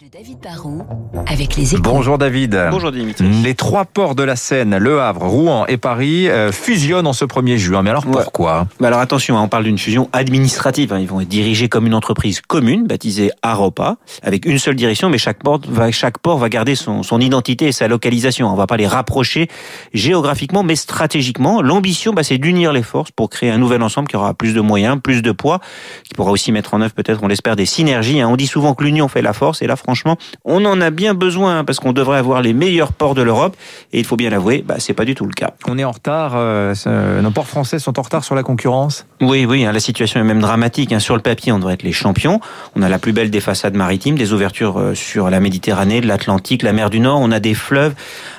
de David Barrault avec les échos. Bonjour David. Bonjour Dimitri. Les trois ports de la Seine, Le Havre, Rouen et Paris, euh, fusionnent en ce 1er juin. Mais alors Ouais. pourquoi? Bah alors attention, hein, on parle d'une fusion administrative. hein. Ils vont être dirigés comme une entreprise commune, baptisée Aropa, avec une seule direction, mais chaque port va, chaque port va garder son, son identité et sa localisation. On va pas les rapprocher géographiquement, mais stratégiquement. L'ambition, bah, c'est d'unir les forces pour créer un nouvel ensemble qui aura plus de moyens, plus de poids, qui pourra aussi mettre en œuvre peut-être, on l'espère, des synergies. hein. On dit souvent que l'union fait la force, et là, franchement, on en a bien besoin hein, parce qu'on devrait avoir les meilleurs ports de l'Europe, et il faut bien l'avouer, bah, c'est pas du tout le cas. On est en retard, euh, nos ports français sont en retard sur la concurrence Oui, oui, hein, la situation est même dramatique. hein. Sur le papier, on devrait être les champions. On a la plus belle des façades maritimes, des ouvertures euh, sur la Méditerranée, de l'Atlantique, la mer du Nord. On a des fleuves,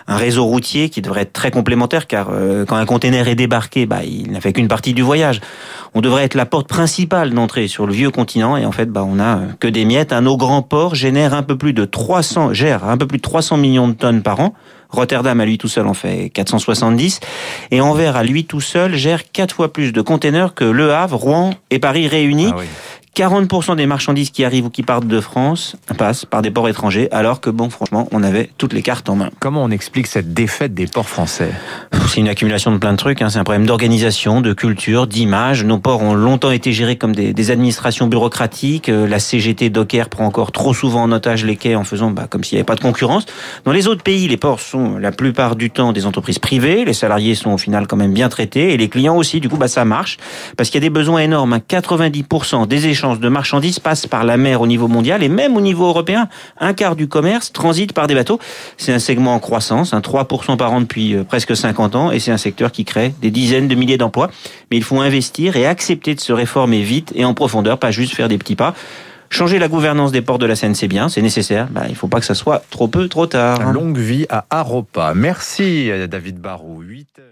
un réseau routier qui devrait être très complémentaire, car euh, quand un container est débarqué, bah, il n'a fait qu'une partie du voyage. On devrait être la porte principale d'entrée sur le vieux continent, et en fait, bah, on a euh, que des miettes. Un nos grands ports génèrent un peu plus de 300, gère un peu plus de 300 millions de tonnes par an. Rotterdam à lui tout seul en fait 470 et Anvers à lui tout seul gère quatre fois plus de containers que Le Havre, Rouen et Paris réunis. Ah. 40% des marchandises qui arrivent ou qui partent de France passent par des ports étrangers, alors que bon, franchement, on avait toutes les cartes en main. Comment on explique cette défaite des ports français? C'est une accumulation de plein de trucs. Hein. C'est un problème d'organisation, de culture, d'image. Nos ports ont longtemps été gérés comme des, des administrations bureaucratiques. Euh, La CGT Docker prend encore trop souvent en otage les quais en faisant bah, comme s'il n'y avait pas de concurrence. Dans les autres pays, les ports sont la plupart du temps des entreprises privées. Les salariés sont au final quand même bien traités et les clients aussi. Du coup, bah, ça marche parce qu'il y a des besoins énormes. hein. 90% des échanges de marchandises passent par la mer au niveau mondial et même au niveau européen. Un quart du commerce transite par des bateaux. C'est un segment en croissance, hein, 3% par an depuis euh, presque 50 ans et c'est un secteur qui crée des dizaines de milliers d'emplois. Mais il faut investir et accepter de se réformer vite et en profondeur, pas juste faire des petits pas. Changer la gouvernance des ports de la Seine, c'est bien, c'est nécessaire. Bah, il faut pas que ça soit trop peu, trop tard. hein. Longue vie à Aropa. Merci euh, David Barrault. 8 heures.